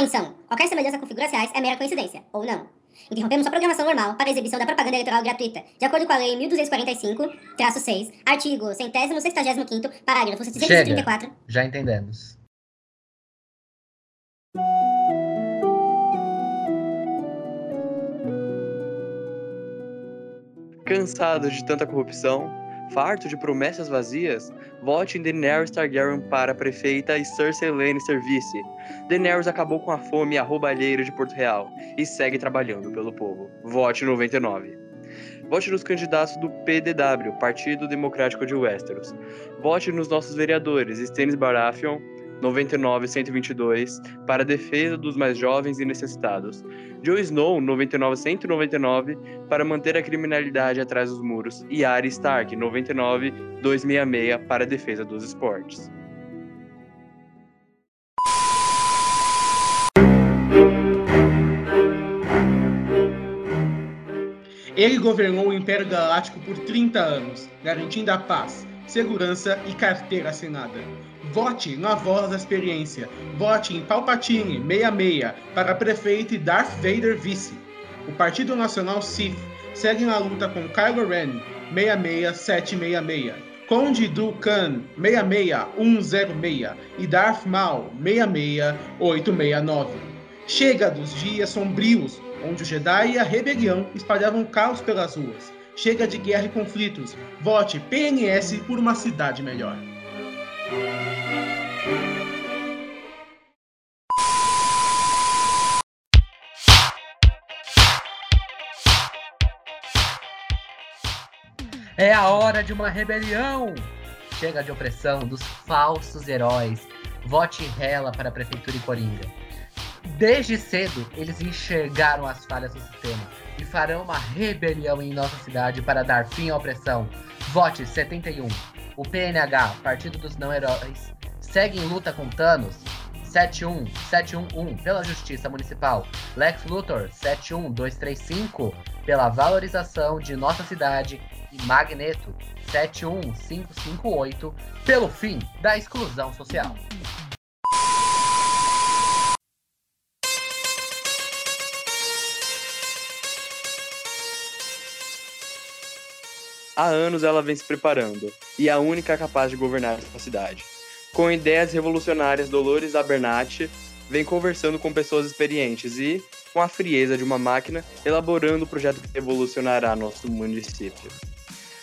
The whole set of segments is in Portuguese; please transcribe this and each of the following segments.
Atenção! Qualquer semelhança com figuras reais é mera coincidência, ou não. Interrompemos a programação normal para a exibição da propaganda eleitoral gratuita, de acordo com a Lei 1245-6, artigo 165 parágrafo 634. Chega. Já entendemos. Cansados de tanta corrupção, farto de promessas vazias, vote em Daenerys Targaryen para prefeita e Cersei Lannister vice. Daenerys acabou com a fome e a roubalheira de Porto Real e segue trabalhando pelo povo. Vote 99. Vote nos candidatos do PDW, Partido Democrático de Westeros. Vote nos nossos vereadores Stannis Baratheon, 99-122 para a defesa dos mais jovens e necessitados. Joe Snow, 99-199 para manter a criminalidade atrás dos muros. E Arya Stark, 99-266 para a defesa dos esportes. Ele governou o Império Galáctico por 30 anos, garantindo a paz, segurança e carteira assinada. Vote na voz da experiência. Vote em Palpatine 66 para prefeito e Darth Vader vice. O Partido Nacional Sith segue na luta com Kylo Ren 66766, Conde Du Khan 66106 e Darth Maul 66869. Chega dos dias sombrios onde o Jedi e a rebelião espalhavam caos pelas ruas. Chega de guerra e conflitos. Vote PNS por uma cidade melhor. É a hora de uma rebelião! Chega de opressão dos falsos heróis. Vote rela para a Prefeitura e Coringa. Desde cedo, eles enxergaram as falhas do sistema e farão uma rebelião em nossa cidade para dar fim à opressão. Vote 71. O PNH, Partido dos Não Heróis, segue em luta com Thanos. 71 711 pela Justiça Municipal. Lex Luthor 71235 pela valorização de nossa cidade e Magneto 71558 pelo fim da exclusão social. Há anos ela vem se preparando, e é a única capaz de governar essa cidade. Com ideias revolucionárias, Dolores Abernathy vem conversando com pessoas experientes e, com a frieza de uma máquina, elaborando o projeto que revolucionará nosso município.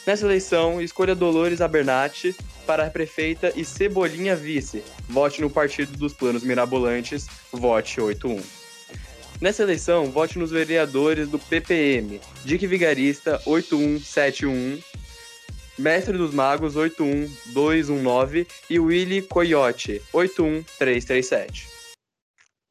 Nessa eleição, escolha Dolores Abernathy para prefeita e Cebolinha vice. Vote no Partido dos Planos Mirabolantes, vote 81. Nessa eleição, vote nos vereadores do PPM, Dick Vigarista 8171, Mestre dos Magos 81219 e Willy Coyote 81337.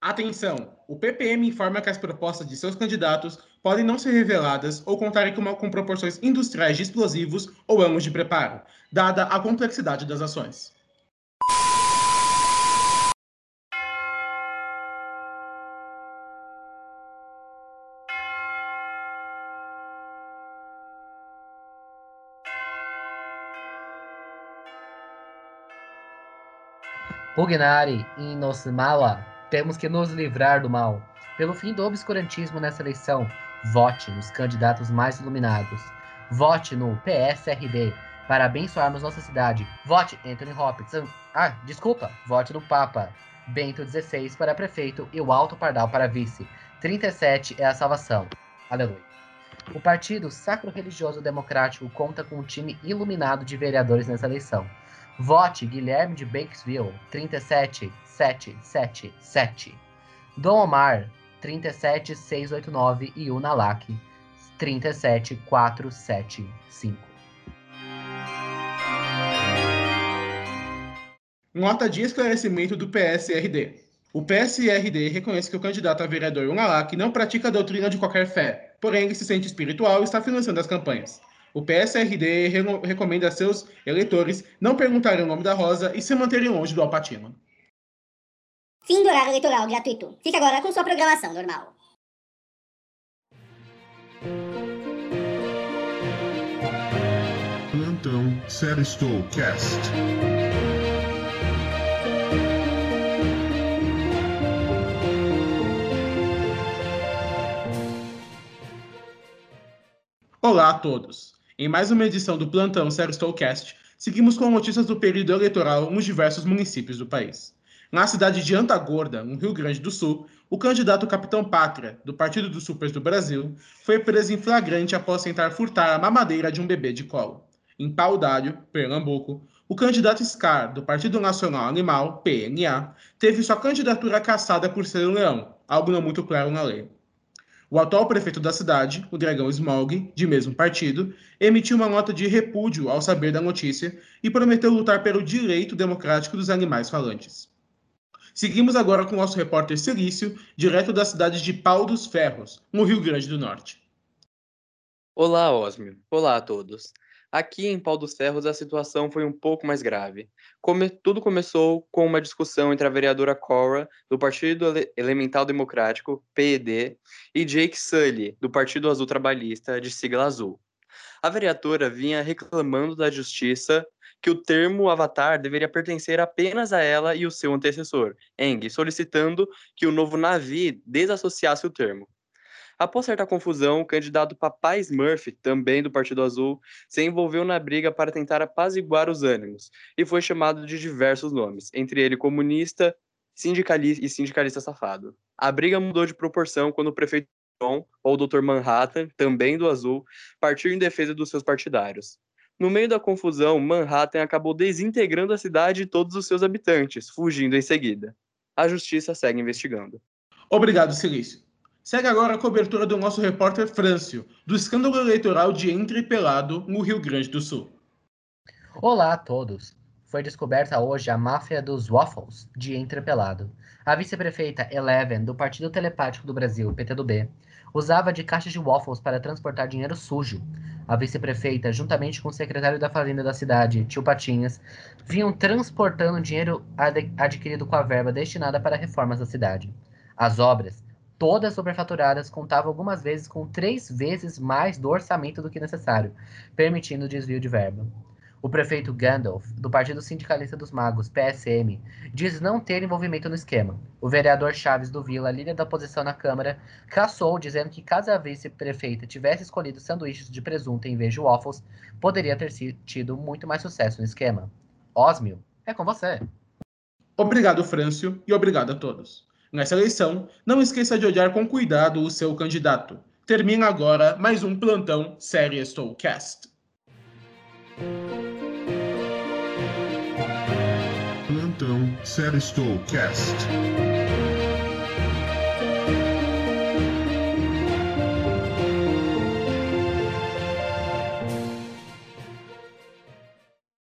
Atenção! O PPM informa que as propostas de seus candidatos podem não ser reveladas ou contarem com, com proporções industriais de explosivos ou anos de preparo, dada a complexidade das ações. Pugnari in nos mala, temos que nos livrar do mal. Pelo fim do obscurantismo nessa eleição, vote nos candidatos mais iluminados. Vote no PSRD para abençoarmos nossa cidade. Vote Anthony Hopkins. Ah, desculpa. Vote no Papa Bento XVI para prefeito e o Alto Pardal para vice. 37 é a salvação. Aleluia. O Partido Sacro Religioso Democrático conta com um time iluminado de vereadores nessa eleição. Vote Guilherme de Bakesville, 37777. Dom Omar, 37689 e Unalac, 37475. Nota de esclarecimento do PSRD. O PSRD reconhece que o candidato a vereador Unalac não pratica a doutrina de qualquer fé, porém ele se sente espiritual e está financiando as campanhas. O PSRD re recomenda a seus eleitores não perguntarem o nome da Rosa e se manterem longe do Alpatino. Fim do horário eleitoral gratuito. Fique agora com sua programação normal. Plantão Seristow Cast. Olá a todos. Em mais uma edição do Plantão Sério Stolcast, seguimos com notícias do período eleitoral nos diversos municípios do país. Na cidade de Antagorda, no Rio Grande do Sul, o candidato Capitão Pátria, do Partido dos Supers do Brasil, foi preso em flagrante após tentar furtar a mamadeira de um bebê de colo. Em Pau d'Alho, Pernambuco, o candidato Scar, do Partido Nacional Animal, PNA, teve sua candidatura cassada por ser um leão, algo não muito claro na lei. O atual prefeito da cidade, o Dragão Smog, de mesmo partido, emitiu uma nota de repúdio ao saber da notícia e prometeu lutar pelo direito democrático dos animais falantes. Seguimos agora com o nosso repórter Silício, direto da cidade de Pau dos Ferros, no Rio Grande do Norte. Olá, Osmio. Olá a todos. Aqui em Pau dos Ferros a situação foi um pouco mais grave. Come... Tudo começou com uma discussão entre a vereadora Cora, do Partido Ele... Elemental Democrático, PED, e Jake Sully, do Partido Azul Trabalhista, de sigla azul. A vereadora vinha reclamando da justiça que o termo avatar deveria pertencer apenas a ela e o seu antecessor, Eng, solicitando que o novo Navi desassociasse o termo. Após certa confusão, o candidato Papai Smurf, também do Partido Azul, se envolveu na briga para tentar apaziguar os ânimos e foi chamado de diversos nomes, entre ele comunista sindicalista e sindicalista safado. A briga mudou de proporção quando o prefeito John, ou o Dr. Manhattan, também do Azul, partiu em defesa dos seus partidários. No meio da confusão, Manhattan acabou desintegrando a cidade e todos os seus habitantes, fugindo em seguida. A justiça segue investigando. Obrigado, Silício. Segue agora a cobertura do nosso repórter Frâncio, do escândalo eleitoral de Entrepelado, no Rio Grande do Sul. Olá a todos. Foi descoberta hoje a máfia dos waffles de Entrepelado. A vice-prefeita Eleven, do Partido Telepático do Brasil, PTDB, usava de caixas de waffles para transportar dinheiro sujo. A vice-prefeita, juntamente com o secretário da Fazenda da cidade, Tio Patinhas, vinham transportando dinheiro ad adquirido com a verba destinada para reformas da cidade. As obras todas sobrefaturadas, contavam algumas vezes com três vezes mais do orçamento do que necessário, permitindo o desvio de verba. O prefeito Gandalf, do Partido Sindicalista dos Magos, PSM, diz não ter envolvimento no esquema. O vereador Chaves do Vila, líder da oposição na Câmara, caçou, dizendo que caso a vice-prefeita tivesse escolhido sanduíches de presunto em vez de waffles, poderia ter tido muito mais sucesso no esquema. Osmio, é com você. Obrigado, Frâncio, e obrigado a todos. Nessa eleição, não esqueça de olhar com cuidado o seu candidato. Termina agora mais um plantão Série Stolcast. Plantão Série Stolcast.